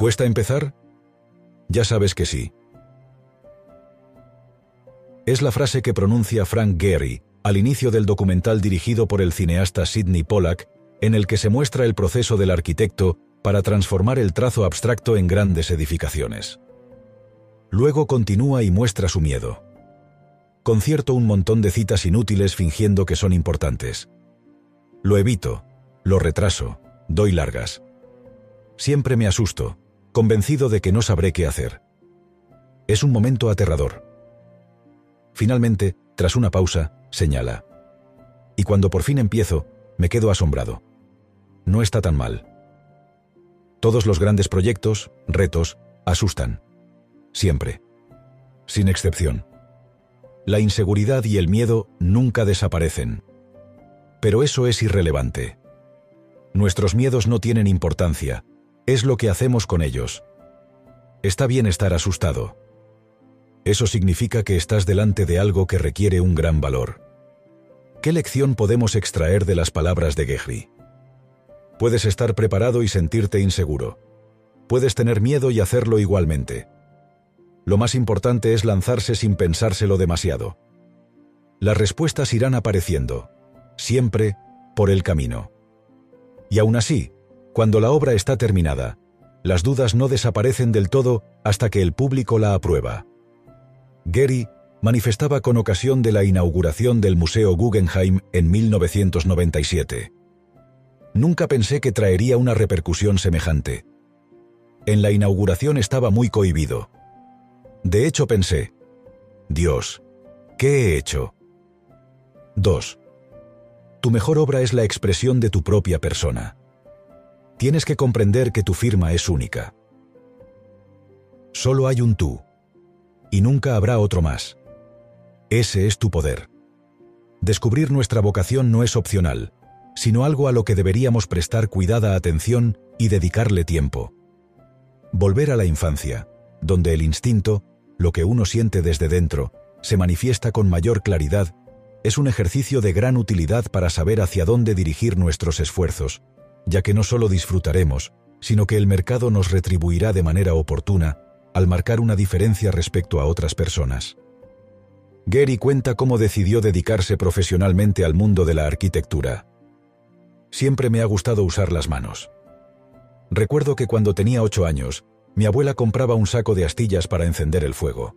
¿Cuesta empezar? Ya sabes que sí. Es la frase que pronuncia Frank Gehry al inicio del documental dirigido por el cineasta Sidney Pollack, en el que se muestra el proceso del arquitecto para transformar el trazo abstracto en grandes edificaciones. Luego continúa y muestra su miedo. Concierto un montón de citas inútiles fingiendo que son importantes. Lo evito, lo retraso, doy largas. Siempre me asusto, convencido de que no sabré qué hacer. Es un momento aterrador. Finalmente, tras una pausa, señala. Y cuando por fin empiezo, me quedo asombrado. No está tan mal. Todos los grandes proyectos, retos, asustan. Siempre. Sin excepción. La inseguridad y el miedo nunca desaparecen. Pero eso es irrelevante. Nuestros miedos no tienen importancia, es lo que hacemos con ellos. Está bien estar asustado. Eso significa que estás delante de algo que requiere un gran valor. ¿Qué lección podemos extraer de las palabras de Gehry? Puedes estar preparado y sentirte inseguro. Puedes tener miedo y hacerlo igualmente. Lo más importante es lanzarse sin pensárselo demasiado. Las respuestas irán apareciendo, siempre por el camino. Y aún así, cuando la obra está terminada, las dudas no desaparecen del todo hasta que el público la aprueba. Gehry manifestaba con ocasión de la inauguración del Museo Guggenheim en 1997. Nunca pensé que traería una repercusión semejante. En la inauguración estaba muy cohibido. De hecho pensé, Dios, ¿qué he hecho? 2. Tu mejor obra es la expresión de tu propia persona. Tienes que comprender que tu firma es única. Solo hay un tú, y nunca habrá otro más. Ese es tu poder. Descubrir nuestra vocación no es opcional, sino algo a lo que deberíamos prestar cuidada atención y dedicarle tiempo. Volver a la infancia, donde el instinto, lo que uno siente desde dentro, se manifiesta con mayor claridad, es un ejercicio de gran utilidad para saber hacia dónde dirigir nuestros esfuerzos, ya que no solo disfrutaremos, sino que el mercado nos retribuirá de manera oportuna al marcar una diferencia respecto a otras personas. Gary cuenta cómo decidió dedicarse profesionalmente al mundo de la arquitectura. Siempre me ha gustado usar las manos. Recuerdo que cuando tenía ocho años, mi abuela compraba un saco de astillas para encender el fuego.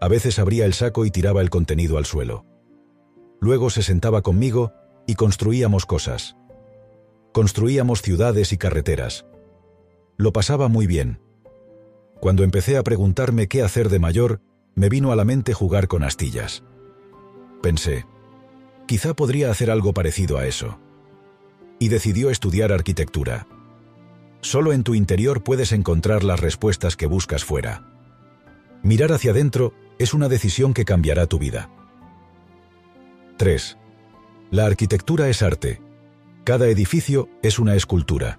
A veces abría el saco y tiraba el contenido al suelo. Luego se sentaba conmigo y construíamos cosas. Construíamos ciudades y carreteras. Lo pasaba muy bien. Cuando empecé a preguntarme qué hacer de mayor, me vino a la mente jugar con astillas. Pensé, quizá podría hacer algo parecido a eso. Y decidió estudiar arquitectura. Solo en tu interior puedes encontrar las respuestas que buscas fuera. Mirar hacia adentro es una decisión que cambiará tu vida. 3. La arquitectura es arte. Cada edificio es una escultura.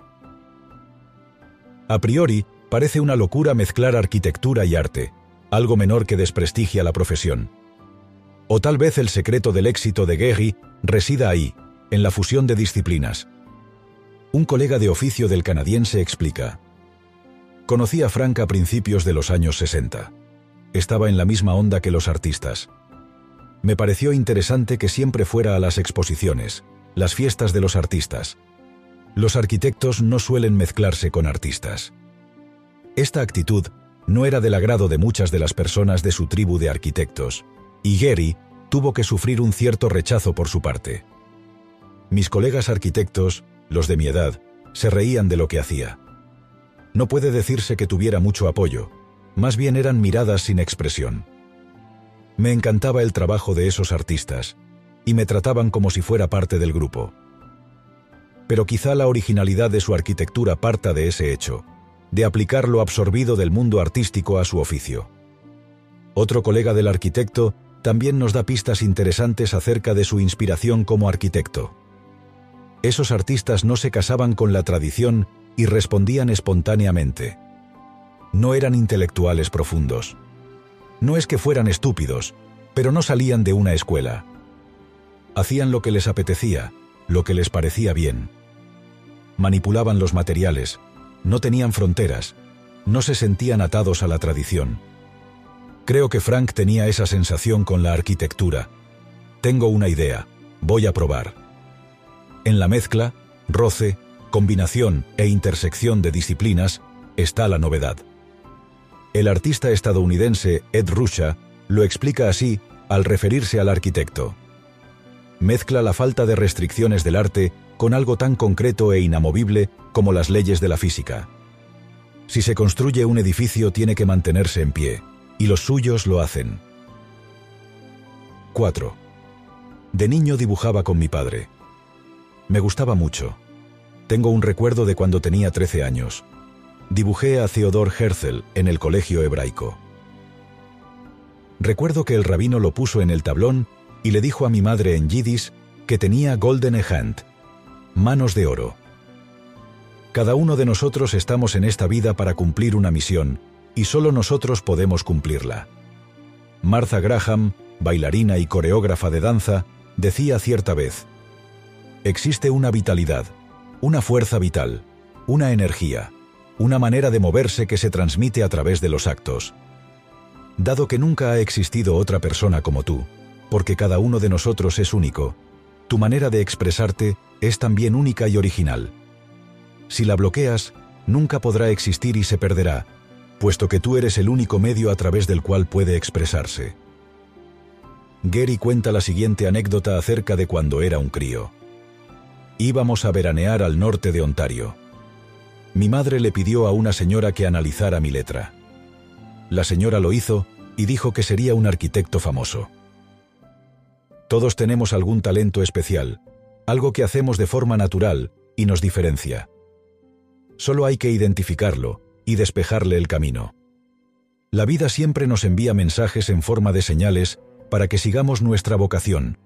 A priori, parece una locura mezclar arquitectura y arte, algo menor que desprestigia la profesión. O tal vez el secreto del éxito de Gehry resida ahí, en la fusión de disciplinas. Un colega de oficio del canadiense explica. Conocí a Frank a principios de los años 60. Estaba en la misma onda que los artistas. Me pareció interesante que siempre fuera a las exposiciones, las fiestas de los artistas. Los arquitectos no suelen mezclarse con artistas. Esta actitud no era del agrado de muchas de las personas de su tribu de arquitectos, y Gary tuvo que sufrir un cierto rechazo por su parte. Mis colegas arquitectos, los de mi edad, se reían de lo que hacía. No puede decirse que tuviera mucho apoyo, más bien eran miradas sin expresión. Me encantaba el trabajo de esos artistas, y me trataban como si fuera parte del grupo. Pero quizá la originalidad de su arquitectura parta de ese hecho, de aplicar lo absorbido del mundo artístico a su oficio. Otro colega del arquitecto también nos da pistas interesantes acerca de su inspiración como arquitecto. Esos artistas no se casaban con la tradición y respondían espontáneamente. No eran intelectuales profundos. No es que fueran estúpidos, pero no salían de una escuela. Hacían lo que les apetecía, lo que les parecía bien. Manipulaban los materiales, no tenían fronteras, no se sentían atados a la tradición. Creo que Frank tenía esa sensación con la arquitectura. Tengo una idea, voy a probar. En la mezcla, roce, combinación e intersección de disciplinas está la novedad. El artista estadounidense Ed Ruscha lo explica así al referirse al arquitecto. Mezcla la falta de restricciones del arte con algo tan concreto e inamovible como las leyes de la física. Si se construye un edificio tiene que mantenerse en pie, y los suyos lo hacen. 4. De niño dibujaba con mi padre. Me gustaba mucho. Tengo un recuerdo de cuando tenía 13 años. Dibujé a Theodor Herzl en el colegio hebraico. Recuerdo que el rabino lo puso en el tablón y le dijo a mi madre en yiddish que tenía golden hand, manos de oro. Cada uno de nosotros estamos en esta vida para cumplir una misión, y solo nosotros podemos cumplirla. Martha Graham, bailarina y coreógrafa de danza, decía cierta vez, Existe una vitalidad, una fuerza vital, una energía, una manera de moverse que se transmite a través de los actos. Dado que nunca ha existido otra persona como tú, porque cada uno de nosotros es único, tu manera de expresarte es también única y original. Si la bloqueas, nunca podrá existir y se perderá, puesto que tú eres el único medio a través del cual puede expresarse. Gary cuenta la siguiente anécdota acerca de cuando era un crío. Íbamos a veranear al norte de Ontario. Mi madre le pidió a una señora que analizara mi letra. La señora lo hizo y dijo que sería un arquitecto famoso. Todos tenemos algún talento especial, algo que hacemos de forma natural y nos diferencia. Solo hay que identificarlo y despejarle el camino. La vida siempre nos envía mensajes en forma de señales para que sigamos nuestra vocación.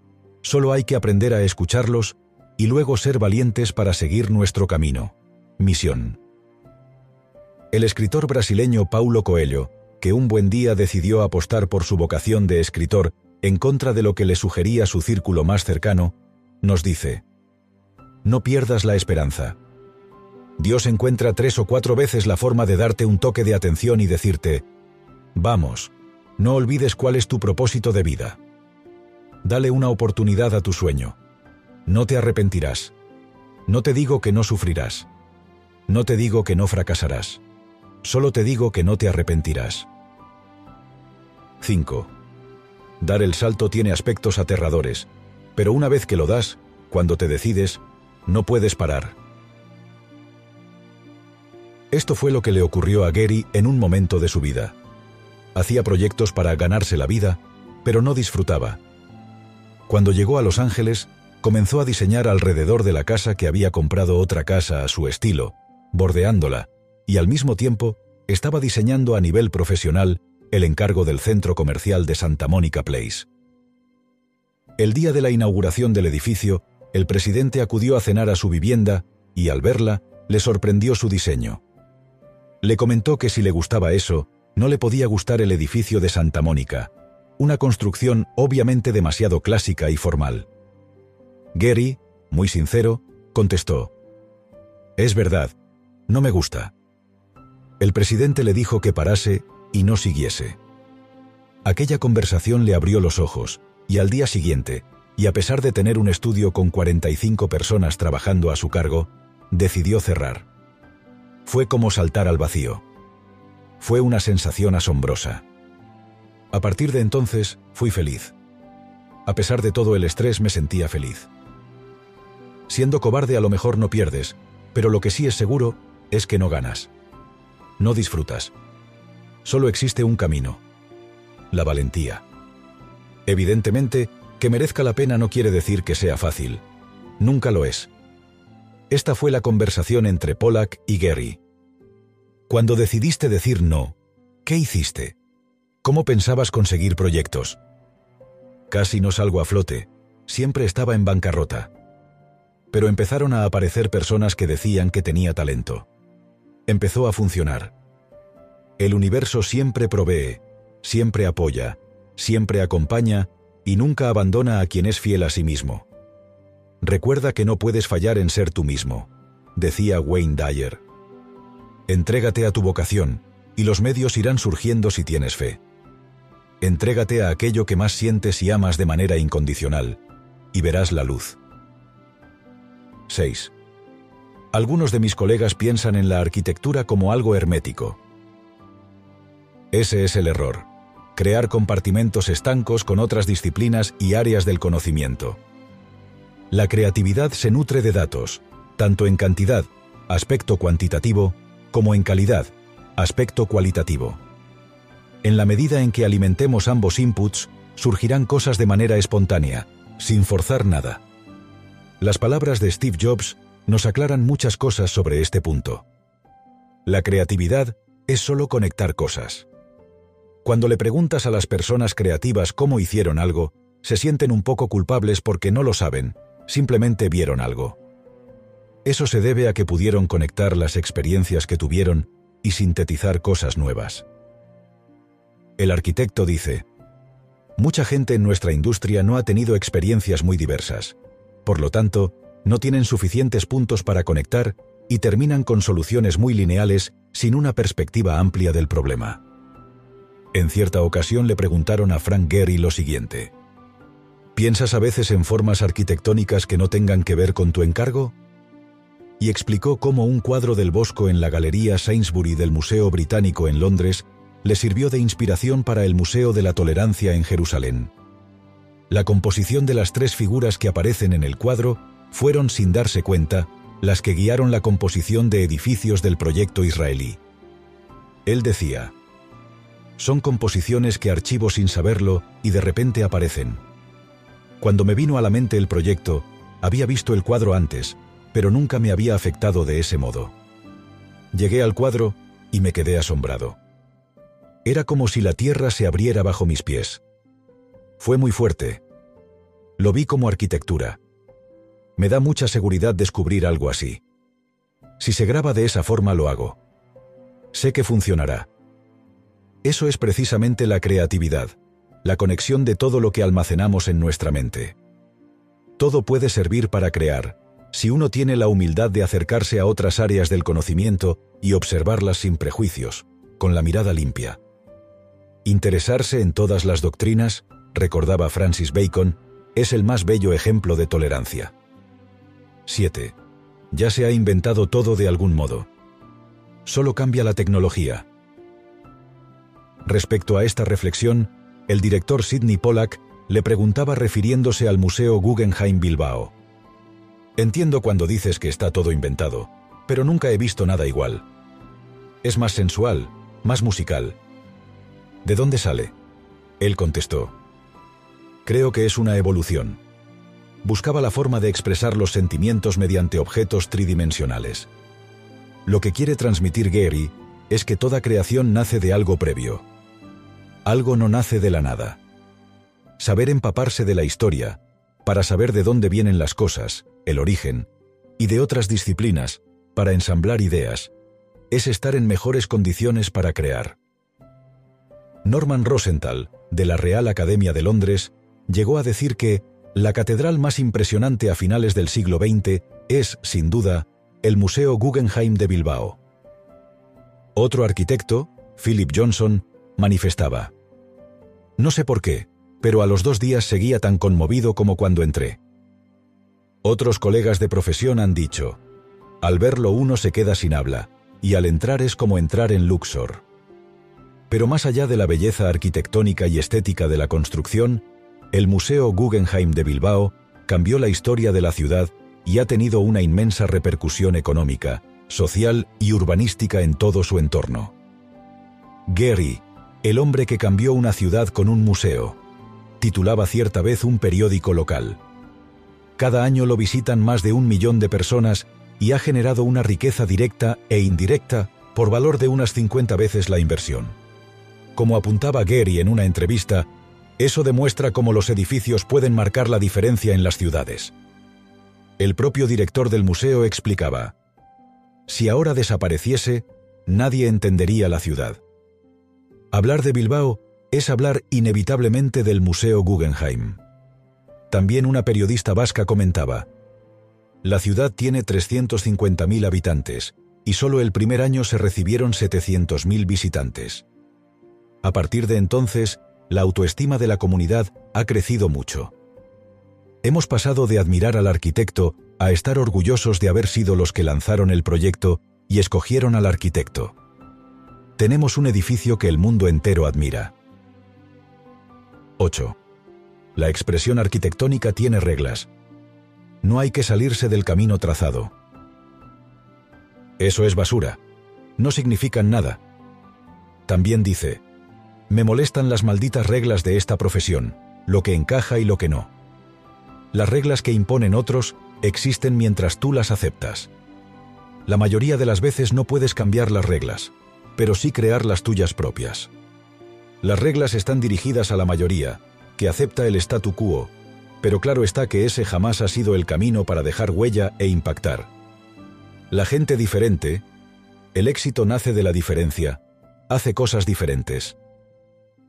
Solo hay que aprender a escucharlos y luego ser valientes para seguir nuestro camino. Misión. El escritor brasileño Paulo Coelho, que un buen día decidió apostar por su vocación de escritor en contra de lo que le sugería su círculo más cercano, nos dice, No pierdas la esperanza. Dios encuentra tres o cuatro veces la forma de darte un toque de atención y decirte, Vamos, no olvides cuál es tu propósito de vida. Dale una oportunidad a tu sueño. No te arrepentirás. No te digo que no sufrirás. No te digo que no fracasarás. Solo te digo que no te arrepentirás. 5. Dar el salto tiene aspectos aterradores, pero una vez que lo das, cuando te decides, no puedes parar. Esto fue lo que le ocurrió a Gary en un momento de su vida. Hacía proyectos para ganarse la vida, pero no disfrutaba. Cuando llegó a Los Ángeles, comenzó a diseñar alrededor de la casa que había comprado otra casa a su estilo, bordeándola, y al mismo tiempo estaba diseñando a nivel profesional el encargo del centro comercial de Santa Mónica Place. El día de la inauguración del edificio, el presidente acudió a cenar a su vivienda y al verla, le sorprendió su diseño. Le comentó que si le gustaba eso, no le podía gustar el edificio de Santa Mónica, una construcción obviamente demasiado clásica y formal. Gary, muy sincero, contestó, Es verdad, no me gusta. El presidente le dijo que parase y no siguiese. Aquella conversación le abrió los ojos, y al día siguiente, y a pesar de tener un estudio con 45 personas trabajando a su cargo, decidió cerrar. Fue como saltar al vacío. Fue una sensación asombrosa. A partir de entonces, fui feliz. A pesar de todo el estrés, me sentía feliz. Siendo cobarde a lo mejor no pierdes, pero lo que sí es seguro es que no ganas. No disfrutas solo existe un camino. La valentía. Evidentemente, que merezca la pena no quiere decir que sea fácil. Nunca lo es. Esta fue la conversación entre Pollack y Gary. Cuando decidiste decir no, ¿qué hiciste? ¿Cómo pensabas conseguir proyectos? Casi no salgo a flote, siempre estaba en bancarrota. Pero empezaron a aparecer personas que decían que tenía talento. Empezó a funcionar. El universo siempre provee, siempre apoya, siempre acompaña y nunca abandona a quien es fiel a sí mismo. Recuerda que no puedes fallar en ser tú mismo, decía Wayne Dyer. Entrégate a tu vocación, y los medios irán surgiendo si tienes fe. Entrégate a aquello que más sientes y amas de manera incondicional, y verás la luz. 6. Algunos de mis colegas piensan en la arquitectura como algo hermético. Ese es el error. Crear compartimentos estancos con otras disciplinas y áreas del conocimiento. La creatividad se nutre de datos, tanto en cantidad, aspecto cuantitativo, como en calidad, aspecto cualitativo. En la medida en que alimentemos ambos inputs, surgirán cosas de manera espontánea, sin forzar nada. Las palabras de Steve Jobs nos aclaran muchas cosas sobre este punto. La creatividad es solo conectar cosas. Cuando le preguntas a las personas creativas cómo hicieron algo, se sienten un poco culpables porque no lo saben, simplemente vieron algo. Eso se debe a que pudieron conectar las experiencias que tuvieron y sintetizar cosas nuevas. El arquitecto dice, Mucha gente en nuestra industria no ha tenido experiencias muy diversas. Por lo tanto, no tienen suficientes puntos para conectar y terminan con soluciones muy lineales sin una perspectiva amplia del problema. En cierta ocasión le preguntaron a Frank Gehry lo siguiente. ¿Piensas a veces en formas arquitectónicas que no tengan que ver con tu encargo? Y explicó cómo un cuadro del Bosco en la Galería Sainsbury del Museo Británico en Londres le sirvió de inspiración para el Museo de la Tolerancia en Jerusalén. La composición de las tres figuras que aparecen en el cuadro fueron, sin darse cuenta, las que guiaron la composición de edificios del proyecto israelí. Él decía, son composiciones que archivo sin saberlo y de repente aparecen. Cuando me vino a la mente el proyecto, había visto el cuadro antes, pero nunca me había afectado de ese modo. Llegué al cuadro y me quedé asombrado. Era como si la tierra se abriera bajo mis pies. Fue muy fuerte. Lo vi como arquitectura. Me da mucha seguridad descubrir algo así. Si se graba de esa forma lo hago. Sé que funcionará. Eso es precisamente la creatividad, la conexión de todo lo que almacenamos en nuestra mente. Todo puede servir para crear, si uno tiene la humildad de acercarse a otras áreas del conocimiento y observarlas sin prejuicios, con la mirada limpia. Interesarse en todas las doctrinas, recordaba Francis Bacon, es el más bello ejemplo de tolerancia. 7. Ya se ha inventado todo de algún modo. Solo cambia la tecnología. Respecto a esta reflexión, el director Sidney Pollack le preguntaba refiriéndose al Museo Guggenheim Bilbao. Entiendo cuando dices que está todo inventado, pero nunca he visto nada igual. Es más sensual, más musical, ¿De dónde sale? Él contestó. Creo que es una evolución. Buscaba la forma de expresar los sentimientos mediante objetos tridimensionales. Lo que quiere transmitir Gary es que toda creación nace de algo previo. Algo no nace de la nada. Saber empaparse de la historia, para saber de dónde vienen las cosas, el origen, y de otras disciplinas, para ensamblar ideas, es estar en mejores condiciones para crear. Norman Rosenthal, de la Real Academia de Londres, llegó a decir que la catedral más impresionante a finales del siglo XX es, sin duda, el Museo Guggenheim de Bilbao. Otro arquitecto, Philip Johnson, manifestaba, No sé por qué, pero a los dos días seguía tan conmovido como cuando entré. Otros colegas de profesión han dicho, al verlo uno se queda sin habla, y al entrar es como entrar en Luxor. Pero más allá de la belleza arquitectónica y estética de la construcción, el Museo Guggenheim de Bilbao cambió la historia de la ciudad y ha tenido una inmensa repercusión económica, social y urbanística en todo su entorno. Gary, el hombre que cambió una ciudad con un museo, titulaba cierta vez un periódico local. Cada año lo visitan más de un millón de personas y ha generado una riqueza directa e indirecta por valor de unas 50 veces la inversión. Como apuntaba Gary en una entrevista, eso demuestra cómo los edificios pueden marcar la diferencia en las ciudades. El propio director del museo explicaba, si ahora desapareciese, nadie entendería la ciudad. Hablar de Bilbao es hablar inevitablemente del Museo Guggenheim. También una periodista vasca comentaba, la ciudad tiene 350.000 habitantes, y solo el primer año se recibieron 700.000 visitantes. A partir de entonces, la autoestima de la comunidad ha crecido mucho. Hemos pasado de admirar al arquitecto a estar orgullosos de haber sido los que lanzaron el proyecto y escogieron al arquitecto. Tenemos un edificio que el mundo entero admira. 8. La expresión arquitectónica tiene reglas. No hay que salirse del camino trazado. Eso es basura. No significan nada. También dice, me molestan las malditas reglas de esta profesión, lo que encaja y lo que no. Las reglas que imponen otros existen mientras tú las aceptas. La mayoría de las veces no puedes cambiar las reglas, pero sí crear las tuyas propias. Las reglas están dirigidas a la mayoría, que acepta el statu quo, pero claro está que ese jamás ha sido el camino para dejar huella e impactar. La gente diferente, el éxito nace de la diferencia, hace cosas diferentes.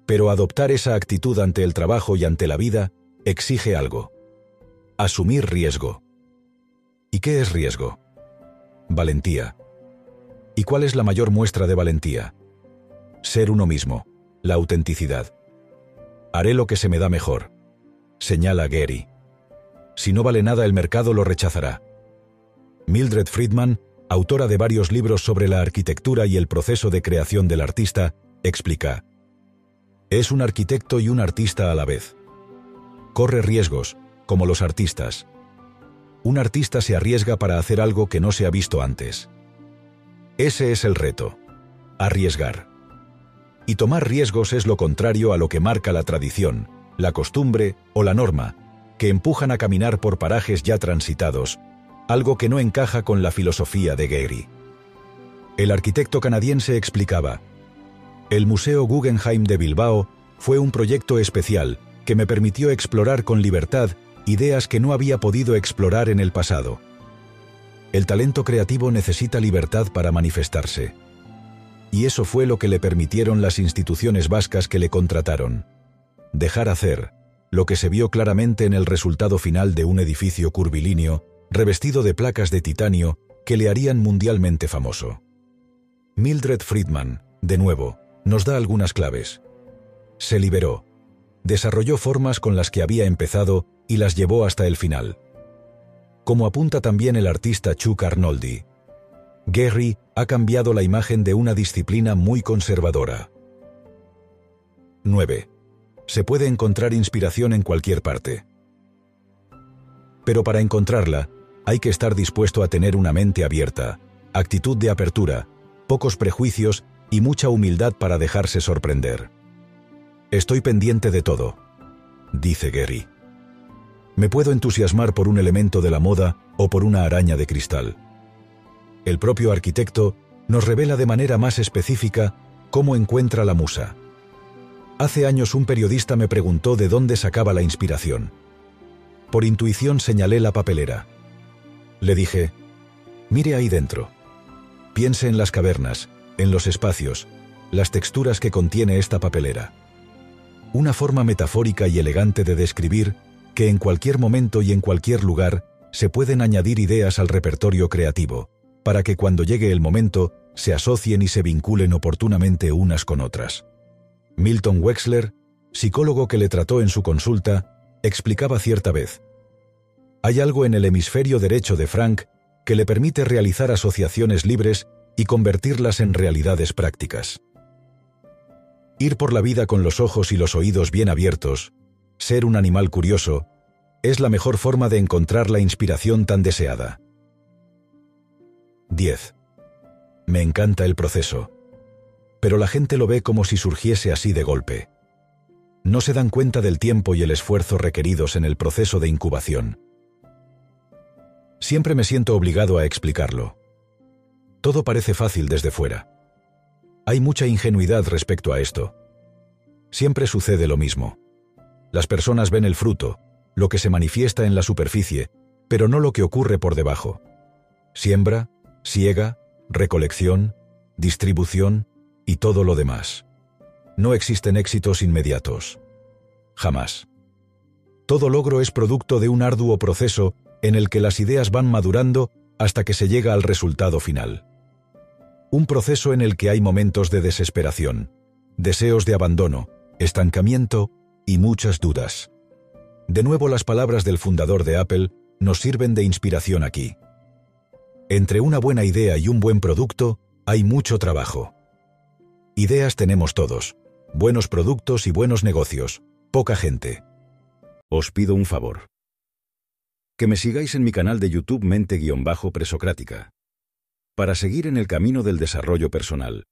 Pero adoptar esa actitud ante el trabajo y ante la vida exige algo. Asumir riesgo. ¿Y qué es riesgo? Valentía. ¿Y cuál es la mayor muestra de valentía? Ser uno mismo, la autenticidad. Haré lo que se me da mejor, señala Gary. Si no vale nada el mercado lo rechazará. Mildred Friedman, autora de varios libros sobre la arquitectura y el proceso de creación del artista, explica, Es un arquitecto y un artista a la vez. Corre riesgos, como los artistas. Un artista se arriesga para hacer algo que no se ha visto antes. Ese es el reto. Arriesgar. Y tomar riesgos es lo contrario a lo que marca la tradición, la costumbre o la norma, que empujan a caminar por parajes ya transitados, algo que no encaja con la filosofía de Gehry. El arquitecto canadiense explicaba, El Museo Guggenheim de Bilbao fue un proyecto especial que me permitió explorar con libertad ideas que no había podido explorar en el pasado. El talento creativo necesita libertad para manifestarse. Y eso fue lo que le permitieron las instituciones vascas que le contrataron. Dejar hacer, lo que se vio claramente en el resultado final de un edificio curvilíneo revestido de placas de titanio que le harían mundialmente famoso. Mildred Friedman, de nuevo, nos da algunas claves. Se liberó, desarrolló formas con las que había empezado y las llevó hasta el final. Como apunta también el artista Chuck Arnoldi, Gehry ha cambiado la imagen de una disciplina muy conservadora. 9. Se puede encontrar inspiración en cualquier parte. Pero para encontrarla, hay que estar dispuesto a tener una mente abierta, actitud de apertura, pocos prejuicios y mucha humildad para dejarse sorprender. Estoy pendiente de todo, dice Gary. Me puedo entusiasmar por un elemento de la moda o por una araña de cristal. El propio arquitecto nos revela de manera más específica cómo encuentra la musa. Hace años un periodista me preguntó de dónde sacaba la inspiración. Por intuición señalé la papelera. Le dije, mire ahí dentro. Piense en las cavernas, en los espacios, las texturas que contiene esta papelera. Una forma metafórica y elegante de describir que en cualquier momento y en cualquier lugar se pueden añadir ideas al repertorio creativo, para que cuando llegue el momento se asocien y se vinculen oportunamente unas con otras. Milton Wexler, psicólogo que le trató en su consulta, explicaba cierta vez, hay algo en el hemisferio derecho de Frank que le permite realizar asociaciones libres y convertirlas en realidades prácticas. Ir por la vida con los ojos y los oídos bien abiertos, ser un animal curioso, es la mejor forma de encontrar la inspiración tan deseada. 10. Me encanta el proceso. Pero la gente lo ve como si surgiese así de golpe. No se dan cuenta del tiempo y el esfuerzo requeridos en el proceso de incubación. Siempre me siento obligado a explicarlo. Todo parece fácil desde fuera. Hay mucha ingenuidad respecto a esto. Siempre sucede lo mismo. Las personas ven el fruto, lo que se manifiesta en la superficie, pero no lo que ocurre por debajo. Siembra, siega, recolección, distribución y todo lo demás. No existen éxitos inmediatos. Jamás. Todo logro es producto de un arduo proceso en el que las ideas van madurando hasta que se llega al resultado final. Un proceso en el que hay momentos de desesperación, deseos de abandono, estancamiento y muchas dudas. De nuevo las palabras del fundador de Apple nos sirven de inspiración aquí. Entre una buena idea y un buen producto hay mucho trabajo. Ideas tenemos todos, buenos productos y buenos negocios, poca gente. Os pido un favor. Que me sigáis en mi canal de YouTube Mente-Presocrática. Para seguir en el camino del desarrollo personal,